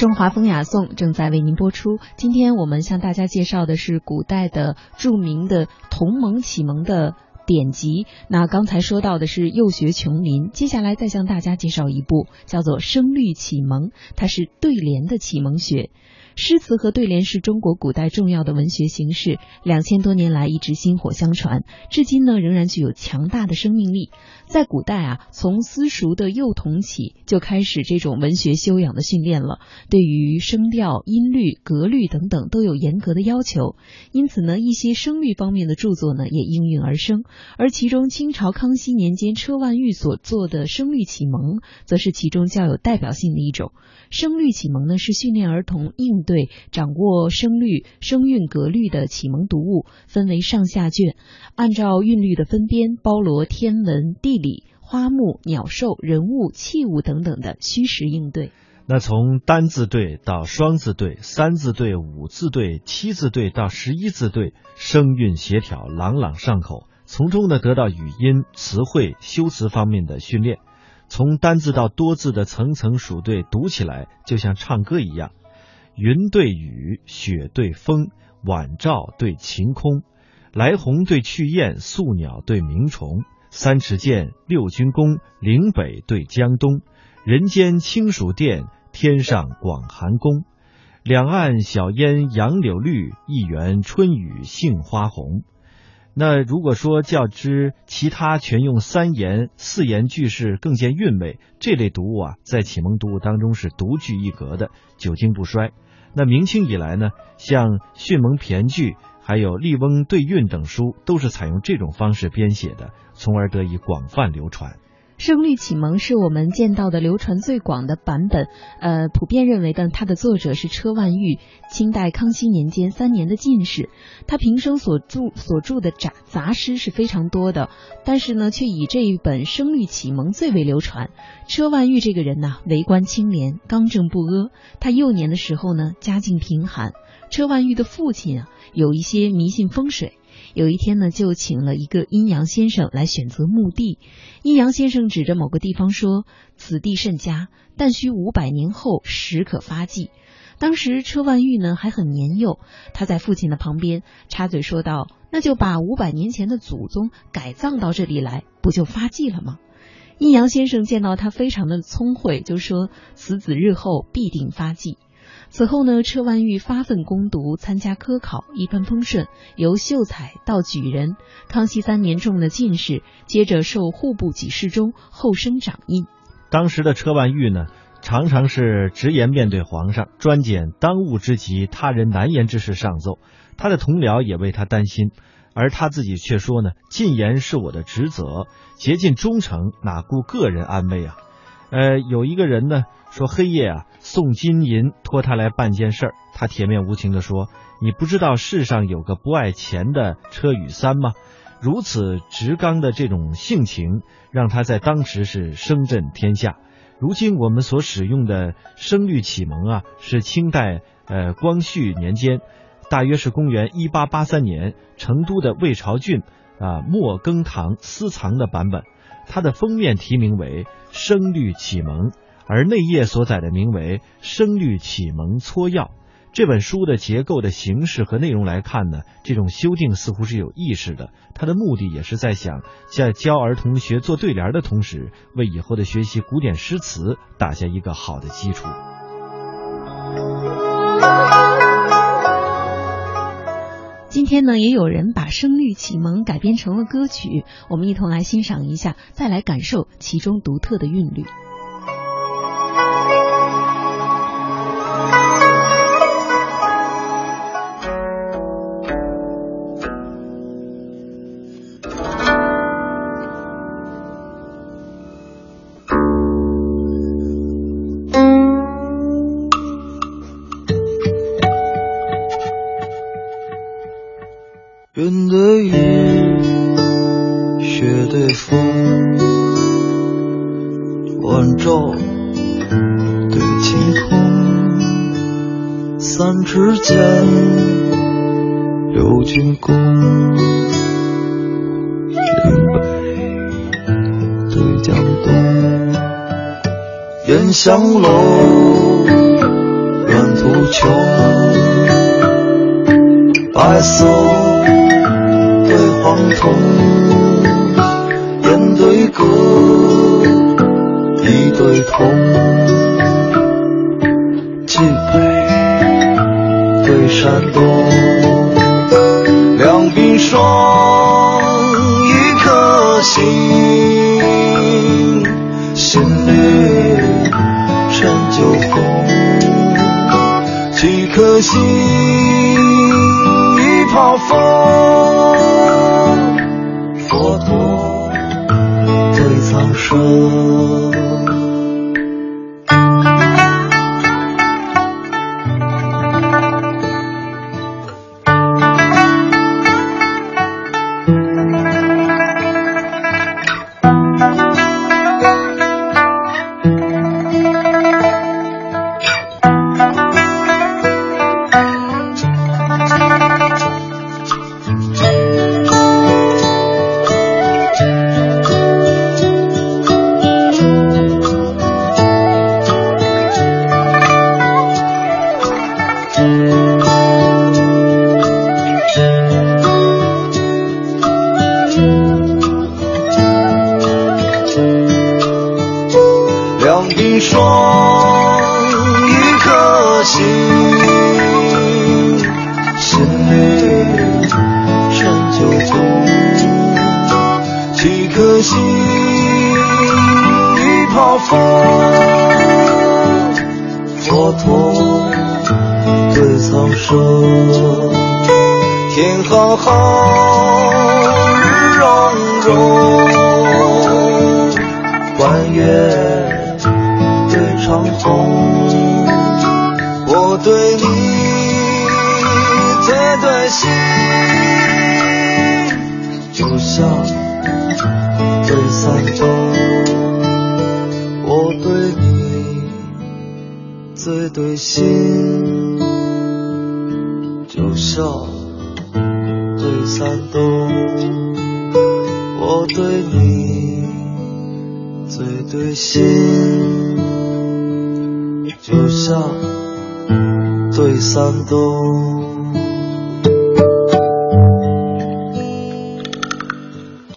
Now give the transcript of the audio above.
中华风雅颂正在为您播出。今天我们向大家介绍的是古代的著名的同盟启蒙的典籍。那刚才说到的是幼学琼林，接下来再向大家介绍一部叫做《声律启蒙》，它是对联的启蒙学。诗词和对联是中国古代重要的文学形式，两千多年来一直薪火相传，至今呢仍然具有强大的生命力。在古代啊，从私塾的幼童起就开始这种文学修养的训练了，对于声调、音律、格律等等都有严格的要求。因此呢，一些声律方面的著作呢也应运而生。而其中清朝康熙年间车万玉所作的《声律启蒙》，则是其中较有代表性的一种。《声律启蒙》呢是训练儿童应、对掌握声律、声韵、格律的启蒙读物，分为上下卷，按照韵律的分编，包罗天文、地理、花木、鸟兽、人物、器物等等的虚实应对。那从单字对到双字对、三字对、五字对、七字对到十一字对，声韵协调，朗朗上口，从中呢得到语音、词汇、修辞方面的训练。从单字到多字的层层数对，读起来就像唱歌一样。云对雨，雪对风，晚照对晴空，来鸿对去雁，宿鸟对鸣虫，三尺剑，六钧弓，岭北对江东，人间清暑殿，天上广寒宫，两岸晓烟杨柳绿，一园春雨杏花红。那如果说较之其他全用三言四言句式更见韵味，这类读物啊，在启蒙读物当中是独具一格的，久经不衰。那明清以来呢，像《训蒙骈句》还有《笠翁对韵》等书，都是采用这种方式编写的，从而得以广泛流传。声律启蒙是我们见到的流传最广的版本，呃，普遍认为的，它的作者是车万玉，清代康熙年间三年的进士。他平生所著所著的杂杂诗是非常多的，但是呢，却以这一本声律启蒙最为流传。车万玉这个人呢，为官清廉，刚正不阿。他幼年的时候呢，家境贫寒。车万玉的父亲啊，有一些迷信风水。有一天呢，就请了一个阴阳先生来选择墓地。阴阳先生指着某个地方说：“此地甚佳，但需五百年后时可发迹。”当时车万玉呢还很年幼，他在父亲的旁边插嘴说道：“那就把五百年前的祖宗改葬到这里来，不就发迹了吗？”阴阳先生见到他非常的聪慧，就说：“此子日后必定发迹。”此后呢，车万玉发奋攻读，参加科考，一帆风顺，由秀才到举人。康熙三年中了进士，接着受户部给事中，后升掌印。当时的车万玉呢，常常是直言面对皇上，专拣当务之急、他人难言之事上奏。他的同僚也为他担心，而他自己却说呢：“进言是我的职责，竭尽忠诚，哪顾个人安危啊？”呃，有一个人呢说，黑夜啊送金银托他来办件事儿，他铁面无情地说：“你不知道世上有个不爱钱的车雨三吗？”如此直刚的这种性情，让他在当时是声震天下。如今我们所使用的声律启蒙啊，是清代呃光绪年间，大约是公元一八八三年，成都的魏朝俊啊莫耕堂私藏的版本。它的封面题名为《声律启蒙》，而内页所载的名为《声律启蒙撮要》。这本书的结构的形式和内容来看呢，这种修订似乎是有意识的。它的目的也是在想，在教儿童学做对联的同时，为以后的学习古典诗词打下一个好的基础。今天呢，也有人把《声律启蒙》改编成了歌曲，我们一同来欣赏一下，再来感受其中独特的韵律。三尺剑，六钧弓，岭北对江东。烟香楼，远途穷，白色对黄铜，烟对歌，一对铜，敬佩。对山东，两鬓霜，一颗心，心里陈旧风，几颗心，一泡风，佛陀对苍生。两鬓霜，一颗心，心里陈旧宗，几颗心，一泡风，佛陀对苍生，天浩浩，日融融，弯月。长虹，我对你最对心，就像对三冬。我对你最对心，就像对三冬。我对你最对心。留下对山东。